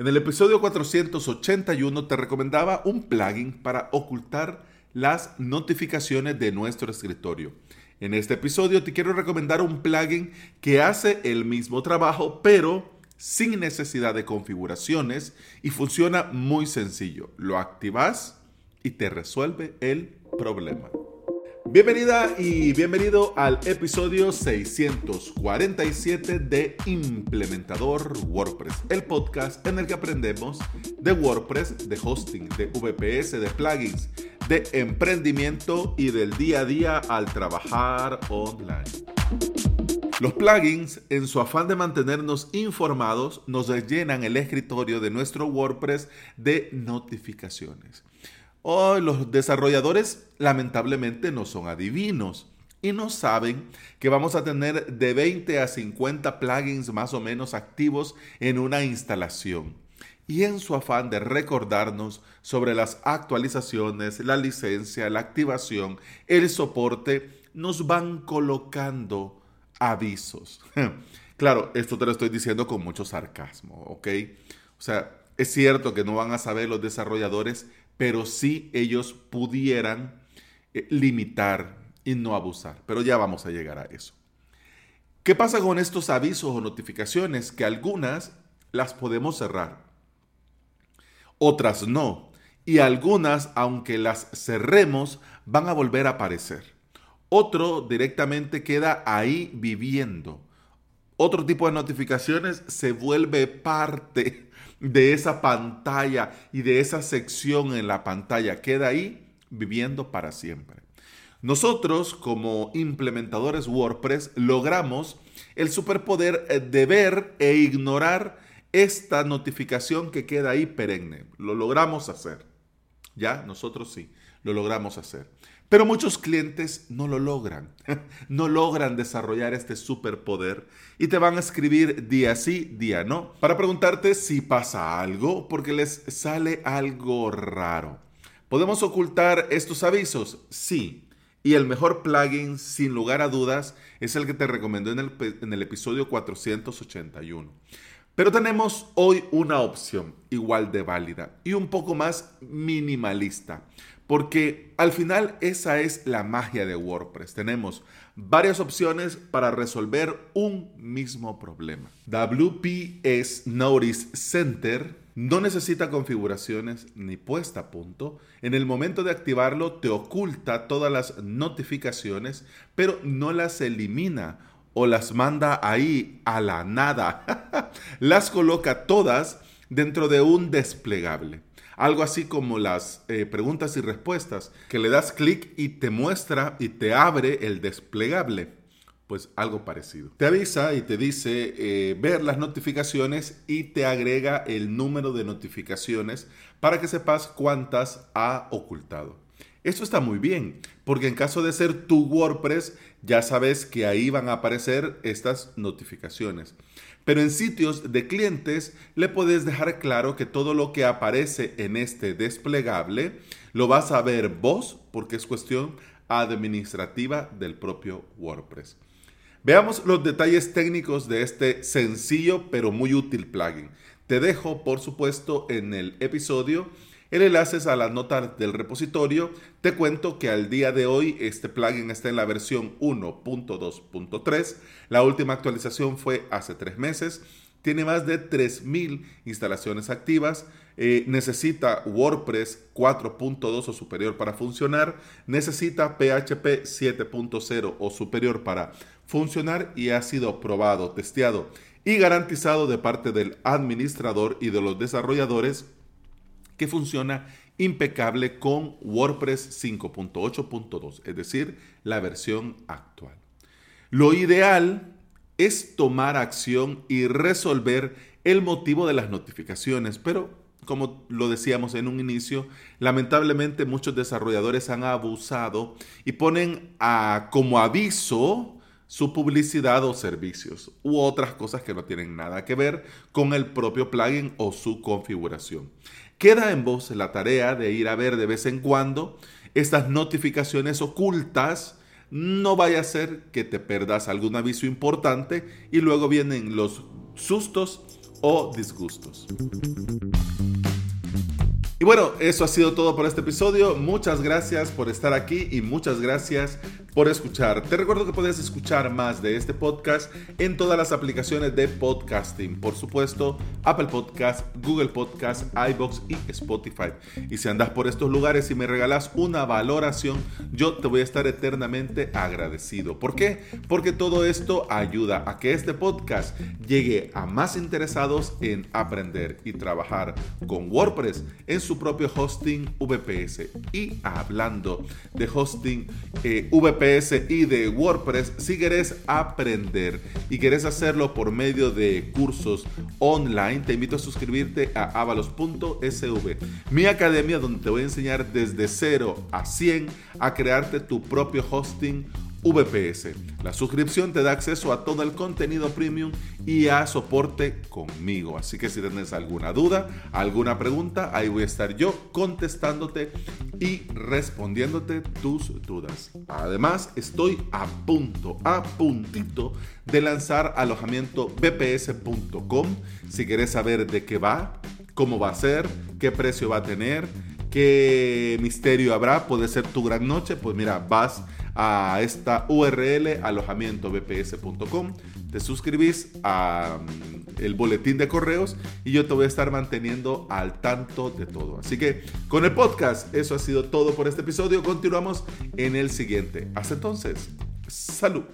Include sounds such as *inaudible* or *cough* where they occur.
En el episodio 481 te recomendaba un plugin para ocultar las notificaciones de nuestro escritorio. En este episodio te quiero recomendar un plugin que hace el mismo trabajo, pero sin necesidad de configuraciones y funciona muy sencillo. Lo activas y te resuelve el problema. Bienvenida y bienvenido al episodio 647 de Implementador WordPress, el podcast en el que aprendemos de WordPress, de hosting, de VPS, de plugins, de emprendimiento y del día a día al trabajar online. Los plugins, en su afán de mantenernos informados, nos llenan el escritorio de nuestro WordPress de notificaciones. Hoy los desarrolladores lamentablemente no son adivinos y no saben que vamos a tener de 20 a 50 plugins más o menos activos en una instalación. Y en su afán de recordarnos sobre las actualizaciones, la licencia, la activación, el soporte, nos van colocando avisos. *laughs* claro, esto te lo estoy diciendo con mucho sarcasmo, ¿ok? O sea, es cierto que no van a saber los desarrolladores pero sí ellos pudieran eh, limitar y no abusar. Pero ya vamos a llegar a eso. ¿Qué pasa con estos avisos o notificaciones? Que algunas las podemos cerrar, otras no. Y algunas, aunque las cerremos, van a volver a aparecer. Otro directamente queda ahí viviendo. Otro tipo de notificaciones se vuelve parte de esa pantalla y de esa sección en la pantalla. Queda ahí viviendo para siempre. Nosotros como implementadores WordPress logramos el superpoder eh, de ver e ignorar esta notificación que queda ahí perenne. Lo logramos hacer. Ya, nosotros sí, lo logramos hacer. Pero muchos clientes no lo logran, *laughs* no logran desarrollar este superpoder y te van a escribir día sí, día no, para preguntarte si pasa algo porque les sale algo raro. ¿Podemos ocultar estos avisos? Sí. Y el mejor plugin, sin lugar a dudas, es el que te recomendó en el, en el episodio 481. Pero tenemos hoy una opción igual de válida y un poco más minimalista. Porque al final esa es la magia de WordPress. Tenemos varias opciones para resolver un mismo problema. WPS Notice Center no necesita configuraciones ni puesta a punto. En el momento de activarlo te oculta todas las notificaciones, pero no las elimina o las manda ahí a la nada. *laughs* las coloca todas dentro de un desplegable algo así como las eh, preguntas y respuestas, que le das clic y te muestra y te abre el desplegable. Pues algo parecido. Te avisa y te dice eh, ver las notificaciones y te agrega el número de notificaciones para que sepas cuántas ha ocultado. Esto está muy bien, porque en caso de ser tu WordPress, ya sabes que ahí van a aparecer estas notificaciones. Pero en sitios de clientes le puedes dejar claro que todo lo que aparece en este desplegable lo vas a ver vos porque es cuestión administrativa del propio WordPress. Veamos los detalles técnicos de este sencillo pero muy útil plugin. Te dejo, por supuesto, en el episodio el enlace a las notas del repositorio. Te cuento que al día de hoy este plugin está en la versión 1.2.3. La última actualización fue hace tres meses. Tiene más de 3.000 instalaciones activas. Eh, necesita WordPress 4.2 o superior para funcionar. Necesita PHP 7.0 o superior para funcionar y ha sido probado, testeado y garantizado de parte del administrador y de los desarrolladores que funciona impecable con WordPress 5.8.2, es decir, la versión actual. Lo ideal es tomar acción y resolver el motivo de las notificaciones, pero como lo decíamos en un inicio, lamentablemente muchos desarrolladores han abusado y ponen a, como aviso su publicidad o servicios u otras cosas que no tienen nada que ver con el propio plugin o su configuración. Queda en vos la tarea de ir a ver de vez en cuando estas notificaciones ocultas. No vaya a ser que te perdas algún aviso importante y luego vienen los sustos o disgustos. Y bueno, eso ha sido todo por este episodio. Muchas gracias por estar aquí y muchas gracias por escuchar. Te recuerdo que puedes escuchar más de este podcast en todas las aplicaciones de podcasting. Por supuesto, Apple Podcast, Google Podcast, iBox y Spotify. Y si andas por estos lugares y me regalas una valoración, yo te voy a estar eternamente agradecido. ¿Por qué? Porque todo esto ayuda a que este podcast llegue a más interesados en aprender y trabajar con WordPress en su propio hosting VPS. Y hablando de hosting eh, VPS y de WordPress, si quieres aprender y quieres hacerlo por medio de cursos online, te invito a suscribirte a avalos.sv, mi academia donde te voy a enseñar desde 0 a 100 a crearte tu propio hosting VPS. La suscripción te da acceso a todo el contenido premium y a soporte conmigo. Así que si tienes alguna duda, alguna pregunta, ahí voy a estar yo contestándote y respondiéndote tus dudas. Además, estoy a punto, a puntito de lanzar alojamiento bps.com. Si quieres saber de qué va, cómo va a ser, qué precio va a tener, qué misterio habrá, puede ser tu gran noche, pues mira, vas a esta URL alojamientobps.com, te suscribís a mm, el boletín de correos y yo te voy a estar manteniendo al tanto de todo. Así que con el podcast, eso ha sido todo por este episodio. Continuamos en el siguiente. Hasta entonces, salud.